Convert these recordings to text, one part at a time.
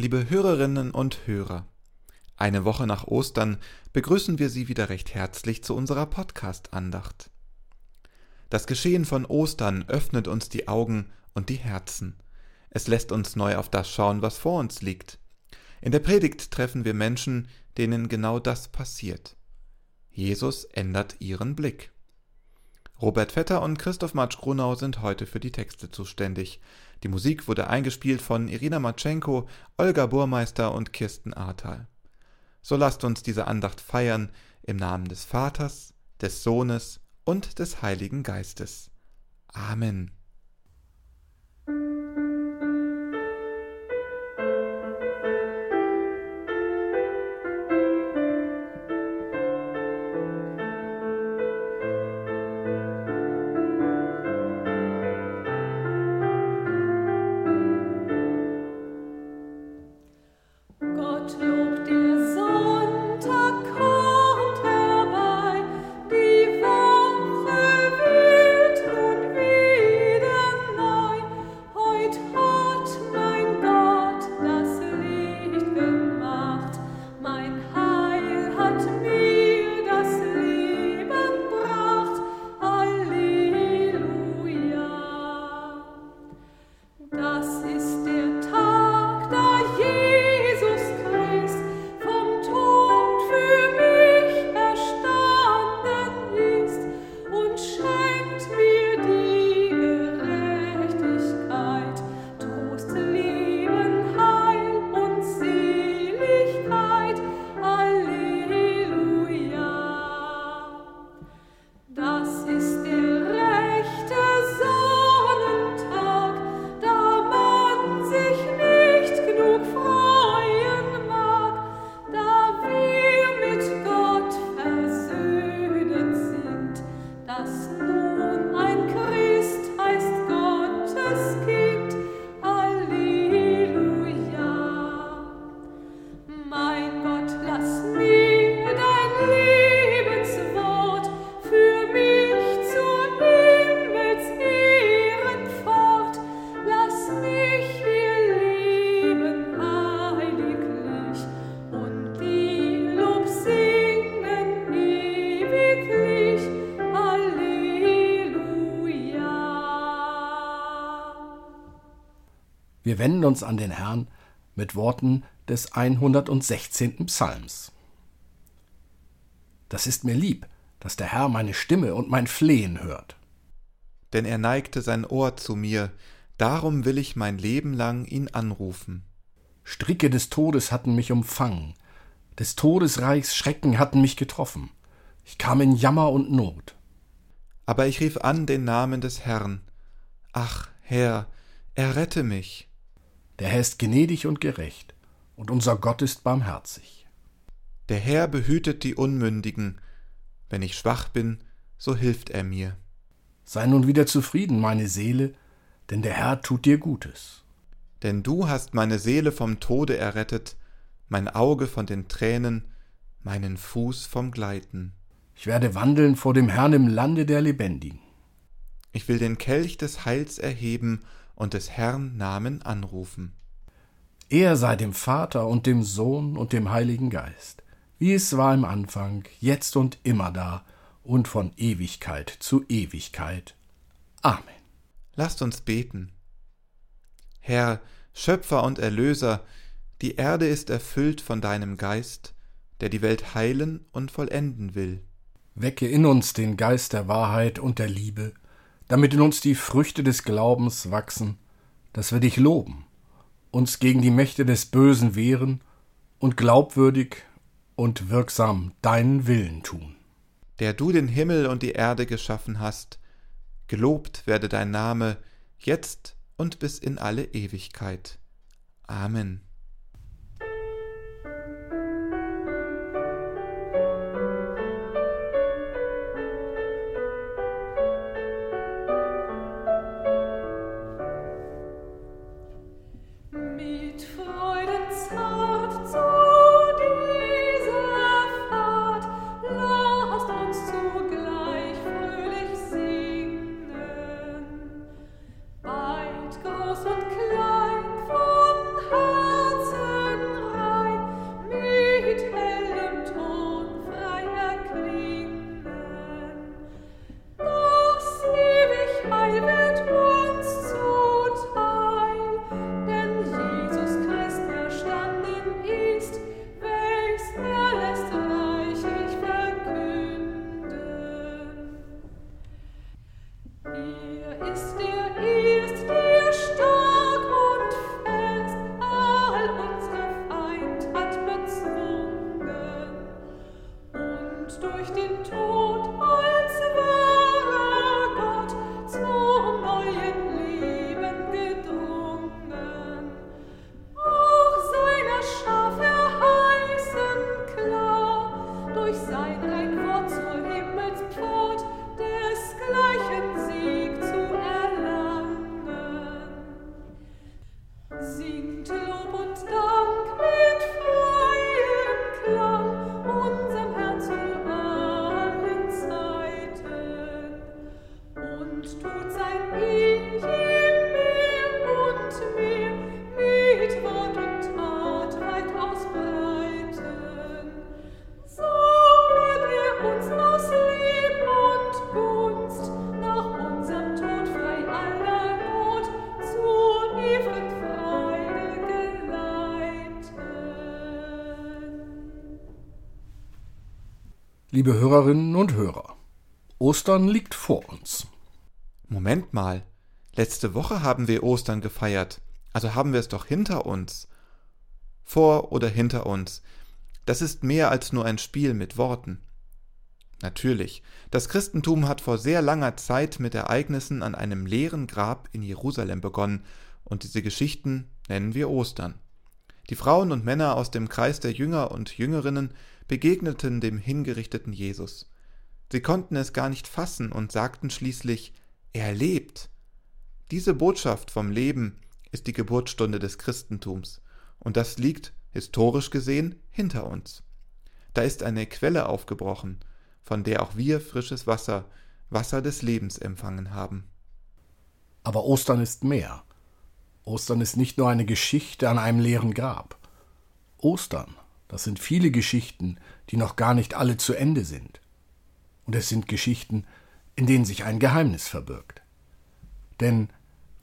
Liebe Hörerinnen und Hörer, eine Woche nach Ostern begrüßen wir Sie wieder recht herzlich zu unserer Podcast-Andacht. Das Geschehen von Ostern öffnet uns die Augen und die Herzen. Es lässt uns neu auf das schauen, was vor uns liegt. In der Predigt treffen wir Menschen, denen genau das passiert. Jesus ändert ihren Blick. Robert Vetter und Christoph Matsch-Grunau sind heute für die Texte zuständig. Die Musik wurde eingespielt von Irina Matschenko, Olga Burmeister und Kirsten Ahrtal. So lasst uns diese Andacht feiern im Namen des Vaters, des Sohnes und des Heiligen Geistes. Amen. Wir wenden uns an den Herrn mit Worten des 116. Psalms. Das ist mir lieb, dass der Herr meine Stimme und mein Flehen hört. Denn er neigte sein Ohr zu mir, darum will ich mein Leben lang ihn anrufen. Stricke des Todes hatten mich umfangen, des Todesreichs Schrecken hatten mich getroffen. Ich kam in Jammer und Not. Aber ich rief an den Namen des Herrn. Ach, Herr, errette mich. Der Herr ist gnädig und gerecht, und unser Gott ist barmherzig. Der Herr behütet die Unmündigen. Wenn ich schwach bin, so hilft er mir. Sei nun wieder zufrieden, meine Seele, denn der Herr tut dir Gutes. Denn du hast meine Seele vom Tode errettet, mein Auge von den Tränen, meinen Fuß vom Gleiten. Ich werde wandeln vor dem Herrn im Lande der Lebendigen. Ich will den Kelch des Heils erheben und des Herrn Namen anrufen. Er sei dem Vater und dem Sohn und dem Heiligen Geist, wie es war im Anfang, jetzt und immer da und von Ewigkeit zu Ewigkeit. Amen. Lasst uns beten. Herr, Schöpfer und Erlöser, die Erde ist erfüllt von deinem Geist, der die Welt heilen und vollenden will. Wecke in uns den Geist der Wahrheit und der Liebe, damit in uns die Früchte des Glaubens wachsen, dass wir dich loben, uns gegen die Mächte des Bösen wehren und glaubwürdig und wirksam deinen Willen tun. Der du den Himmel und die Erde geschaffen hast, gelobt werde dein Name jetzt und bis in alle Ewigkeit. Amen. durch den Tod. Liebe Hörerinnen und Hörer, Ostern liegt vor uns. Moment mal, letzte Woche haben wir Ostern gefeiert, also haben wir es doch hinter uns. Vor oder hinter uns, das ist mehr als nur ein Spiel mit Worten. Natürlich, das Christentum hat vor sehr langer Zeit mit Ereignissen an einem leeren Grab in Jerusalem begonnen, und diese Geschichten nennen wir Ostern. Die Frauen und Männer aus dem Kreis der Jünger und Jüngerinnen begegneten dem hingerichteten Jesus. Sie konnten es gar nicht fassen und sagten schließlich, er lebt. Diese Botschaft vom Leben ist die Geburtsstunde des Christentums, und das liegt, historisch gesehen, hinter uns. Da ist eine Quelle aufgebrochen, von der auch wir frisches Wasser, Wasser des Lebens empfangen haben. Aber Ostern ist mehr. Ostern ist nicht nur eine Geschichte an einem leeren Grab. Ostern das sind viele Geschichten, die noch gar nicht alle zu Ende sind. Und es sind Geschichten, in denen sich ein Geheimnis verbirgt. Denn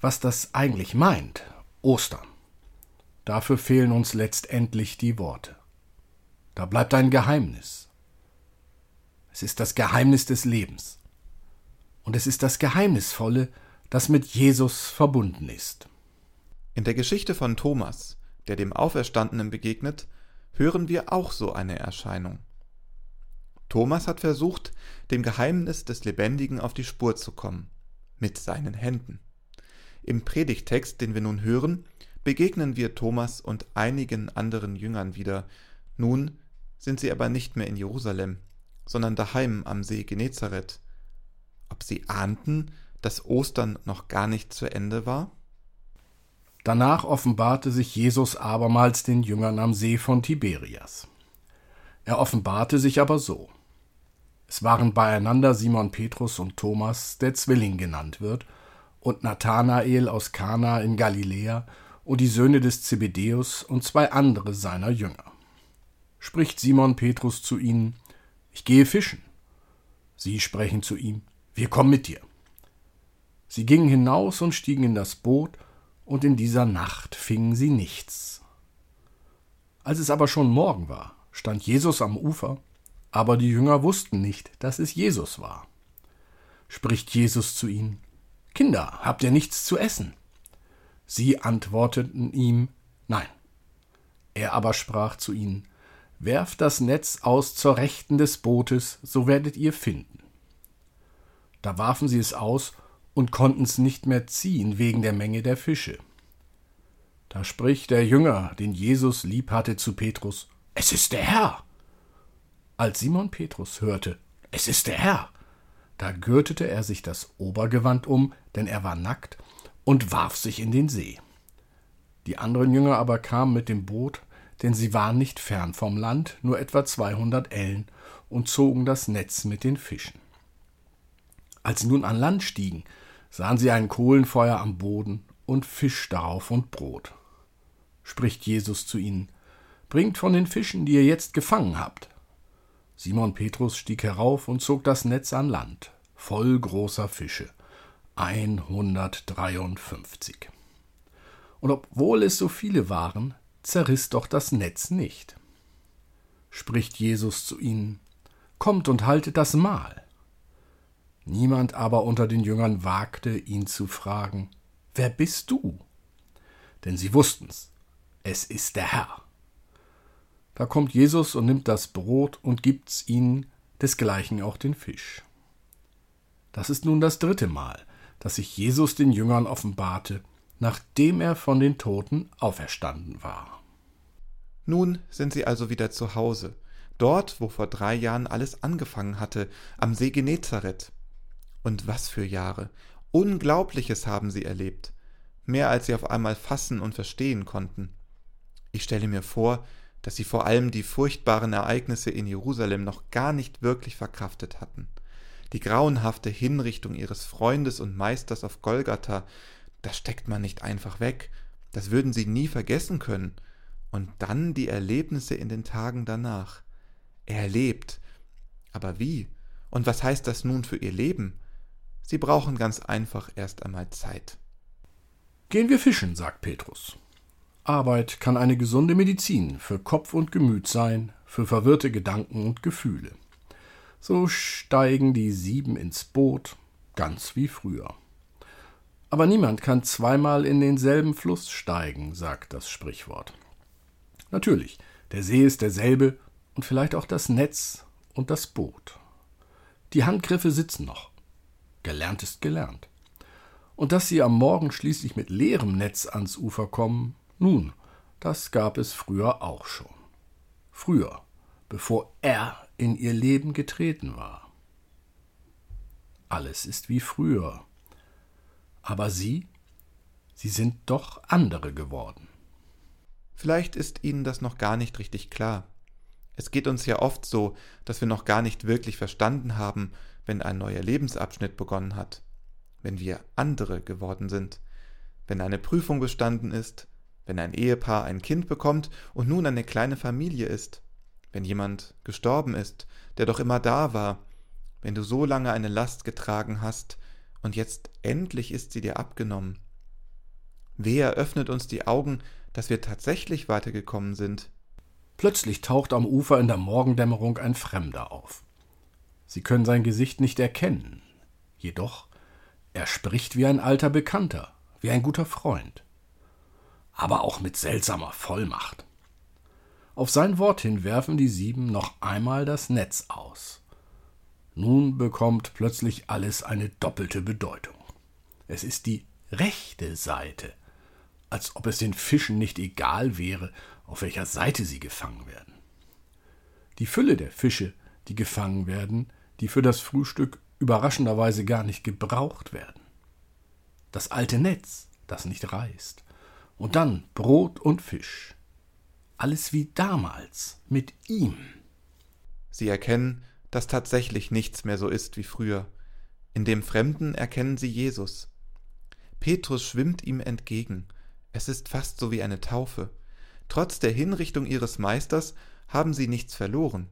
was das eigentlich meint, Ostern, dafür fehlen uns letztendlich die Worte. Da bleibt ein Geheimnis. Es ist das Geheimnis des Lebens. Und es ist das Geheimnisvolle, das mit Jesus verbunden ist. In der Geschichte von Thomas, der dem Auferstandenen begegnet, hören wir auch so eine Erscheinung. Thomas hat versucht, dem Geheimnis des Lebendigen auf die Spur zu kommen, mit seinen Händen. Im Predigtext, den wir nun hören, begegnen wir Thomas und einigen anderen Jüngern wieder. Nun sind sie aber nicht mehr in Jerusalem, sondern daheim am See Genezareth. Ob sie ahnten, dass Ostern noch gar nicht zu Ende war? Danach offenbarte sich Jesus abermals den Jüngern am See von Tiberias. Er offenbarte sich aber so. Es waren beieinander Simon Petrus und Thomas, der Zwilling genannt wird, und Nathanael aus Kana in Galiläa und die Söhne des Zebedäus und zwei andere seiner Jünger. Spricht Simon Petrus zu ihnen: Ich gehe fischen. Sie sprechen zu ihm: Wir kommen mit dir. Sie gingen hinaus und stiegen in das Boot und in dieser Nacht fingen sie nichts. Als es aber schon Morgen war, stand Jesus am Ufer, aber die Jünger wussten nicht, dass es Jesus war. Spricht Jesus zu ihnen, Kinder, habt ihr nichts zu essen? Sie antworteten ihm, Nein. Er aber sprach zu ihnen, Werft das Netz aus zur Rechten des Bootes, so werdet ihr finden. Da warfen sie es aus und konnten's nicht mehr ziehen wegen der Menge der Fische. Da spricht der Jünger, den Jesus lieb hatte, zu Petrus: Es ist der Herr. Als Simon Petrus hörte: Es ist der Herr, da gürtete er sich das Obergewand um, denn er war nackt, und warf sich in den See. Die anderen Jünger aber kamen mit dem Boot, denn sie waren nicht fern vom Land, nur etwa zweihundert Ellen, und zogen das Netz mit den Fischen. Als sie nun an Land stiegen, sahen sie ein Kohlenfeuer am Boden und Fisch darauf und Brot. Spricht Jesus zu ihnen, Bringt von den Fischen, die ihr jetzt gefangen habt. Simon Petrus stieg herauf und zog das Netz an Land, voll großer Fische, 153. Und obwohl es so viele waren, zerriss doch das Netz nicht. Spricht Jesus zu ihnen, Kommt und haltet das Mahl. Niemand aber unter den Jüngern wagte, ihn zu fragen, Wer bist du? Denn sie wussten's, es ist der Herr. Da kommt Jesus und nimmt das Brot und gibt's ihnen, desgleichen auch den Fisch. Das ist nun das dritte Mal, dass sich Jesus den Jüngern offenbarte, nachdem er von den Toten auferstanden war. Nun sind sie also wieder zu Hause, dort, wo vor drei Jahren alles angefangen hatte, am See Genezareth. Und was für Jahre! Unglaubliches haben sie erlebt, mehr als sie auf einmal fassen und verstehen konnten. Ich stelle mir vor, dass sie vor allem die furchtbaren Ereignisse in Jerusalem noch gar nicht wirklich verkraftet hatten. Die grauenhafte Hinrichtung ihres Freundes und Meisters auf Golgatha, das steckt man nicht einfach weg, das würden sie nie vergessen können. Und dann die Erlebnisse in den Tagen danach. Er lebt. Aber wie? Und was heißt das nun für ihr Leben? Sie brauchen ganz einfach erst einmal Zeit. Gehen wir fischen, sagt Petrus. Arbeit kann eine gesunde Medizin für Kopf und Gemüt sein, für verwirrte Gedanken und Gefühle. So steigen die sieben ins Boot, ganz wie früher. Aber niemand kann zweimal in denselben Fluss steigen, sagt das Sprichwort. Natürlich, der See ist derselbe und vielleicht auch das Netz und das Boot. Die Handgriffe sitzen noch. Gelernt ist gelernt. Und dass sie am Morgen schließlich mit leerem Netz ans Ufer kommen, nun, das gab es früher auch schon. Früher, bevor er in ihr Leben getreten war. Alles ist wie früher. Aber sie, sie sind doch andere geworden. Vielleicht ist Ihnen das noch gar nicht richtig klar. Es geht uns ja oft so, dass wir noch gar nicht wirklich verstanden haben, wenn ein neuer Lebensabschnitt begonnen hat, wenn wir andere geworden sind, wenn eine Prüfung bestanden ist, wenn ein Ehepaar ein Kind bekommt und nun eine kleine Familie ist, wenn jemand gestorben ist, der doch immer da war, wenn du so lange eine Last getragen hast und jetzt endlich ist sie dir abgenommen. Wer öffnet uns die Augen, dass wir tatsächlich weitergekommen sind? Plötzlich taucht am Ufer in der Morgendämmerung ein Fremder auf. Sie können sein Gesicht nicht erkennen, jedoch er spricht wie ein alter Bekannter, wie ein guter Freund, aber auch mit seltsamer Vollmacht. Auf sein Wort hin werfen die sieben noch einmal das Netz aus. Nun bekommt plötzlich alles eine doppelte Bedeutung. Es ist die rechte Seite, als ob es den Fischen nicht egal wäre, auf welcher Seite sie gefangen werden. Die Fülle der Fische, die gefangen werden, die für das Frühstück überraschenderweise gar nicht gebraucht werden. Das alte Netz, das nicht reißt. Und dann Brot und Fisch. Alles wie damals mit ihm. Sie erkennen, dass tatsächlich nichts mehr so ist wie früher. In dem Fremden erkennen sie Jesus. Petrus schwimmt ihm entgegen. Es ist fast so wie eine Taufe. Trotz der Hinrichtung ihres Meisters haben sie nichts verloren.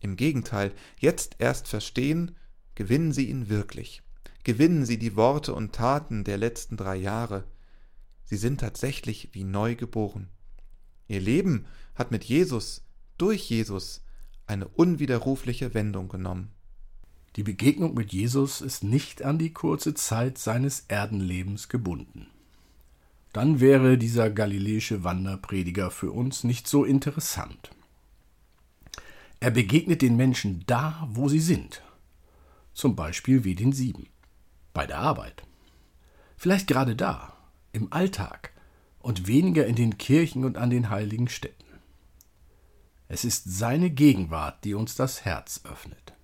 Im Gegenteil, jetzt erst verstehen, gewinnen sie ihn wirklich. Gewinnen sie die Worte und Taten der letzten drei Jahre. Sie sind tatsächlich wie neu geboren. Ihr Leben hat mit Jesus, durch Jesus, eine unwiderrufliche Wendung genommen. Die Begegnung mit Jesus ist nicht an die kurze Zeit seines Erdenlebens gebunden dann wäre dieser galiläische Wanderprediger für uns nicht so interessant. Er begegnet den Menschen da, wo sie sind, zum Beispiel wie den Sieben, bei der Arbeit. Vielleicht gerade da, im Alltag und weniger in den Kirchen und an den heiligen Städten. Es ist seine Gegenwart, die uns das Herz öffnet.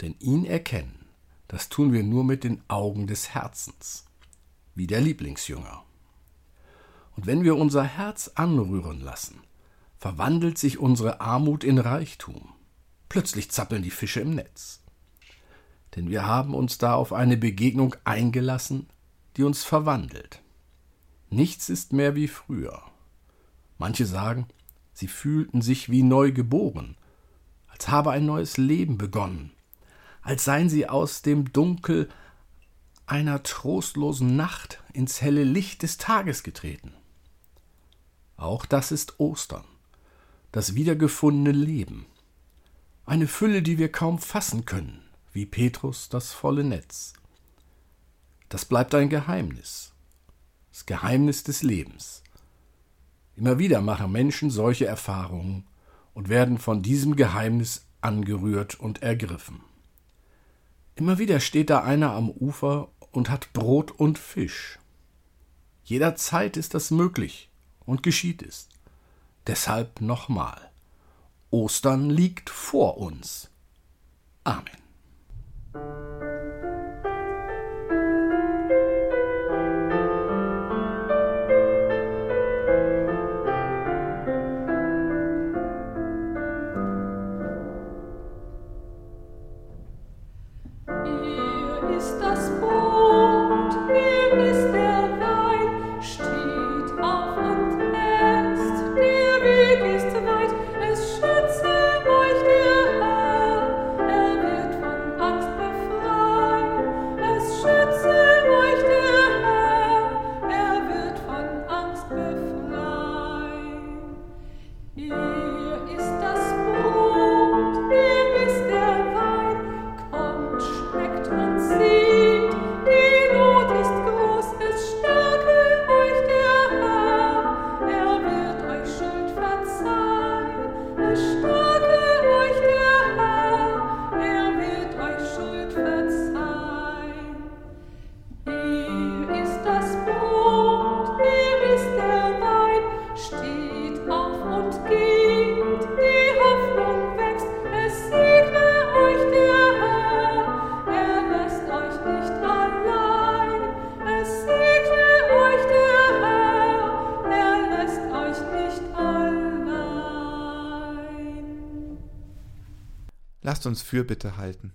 Denn ihn erkennen, das tun wir nur mit den Augen des Herzens wie der Lieblingsjünger. Und wenn wir unser Herz anrühren lassen, verwandelt sich unsere Armut in Reichtum. Plötzlich zappeln die Fische im Netz. Denn wir haben uns da auf eine Begegnung eingelassen, die uns verwandelt. Nichts ist mehr wie früher. Manche sagen, sie fühlten sich wie neu geboren, als habe ein neues Leben begonnen, als seien sie aus dem Dunkel einer trostlosen Nacht ins helle Licht des Tages getreten. Auch das ist Ostern, das wiedergefundene Leben, eine Fülle, die wir kaum fassen können, wie Petrus das volle Netz. Das bleibt ein Geheimnis, das Geheimnis des Lebens. Immer wieder machen Menschen solche Erfahrungen und werden von diesem Geheimnis angerührt und ergriffen. Immer wieder steht da einer am Ufer und hat Brot und Fisch. Jederzeit ist das möglich und geschieht es. Deshalb nochmal. Ostern liegt vor uns. Amen. Lasst uns Fürbitte halten.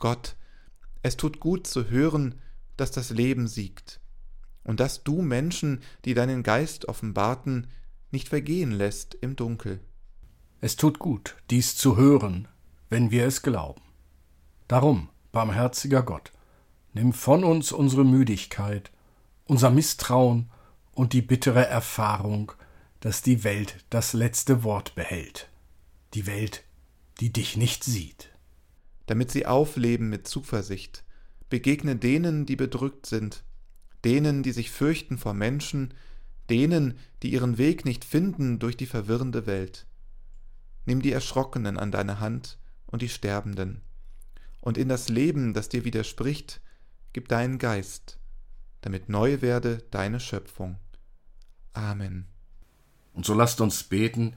Gott, es tut gut zu hören, dass das Leben siegt und dass du Menschen, die deinen Geist offenbarten, nicht vergehen lässt im Dunkel. Es tut gut, dies zu hören, wenn wir es glauben. Darum, barmherziger Gott, nimm von uns unsere Müdigkeit, unser Misstrauen und die bittere Erfahrung, dass die Welt das letzte Wort behält. Die Welt, die dich nicht sieht. Damit sie aufleben mit Zuversicht, begegne denen, die bedrückt sind, denen, die sich fürchten vor Menschen, denen, die ihren Weg nicht finden durch die verwirrende Welt. Nimm die Erschrockenen an deine Hand und die Sterbenden, und in das Leben, das dir widerspricht, gib deinen Geist, damit neu werde deine Schöpfung. Amen. Und so lasst uns beten,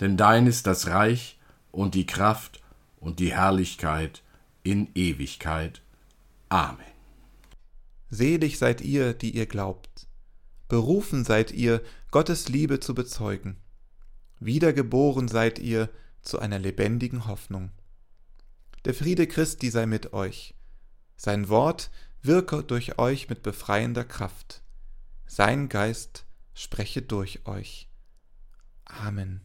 denn dein ist das Reich und die Kraft und die Herrlichkeit in Ewigkeit. Amen. Selig seid ihr, die ihr glaubt. Berufen seid ihr, Gottes Liebe zu bezeugen. Wiedergeboren seid ihr zu einer lebendigen Hoffnung. Der Friede Christi sei mit euch. Sein Wort wirke durch euch mit befreiender Kraft. Sein Geist spreche durch euch. Amen.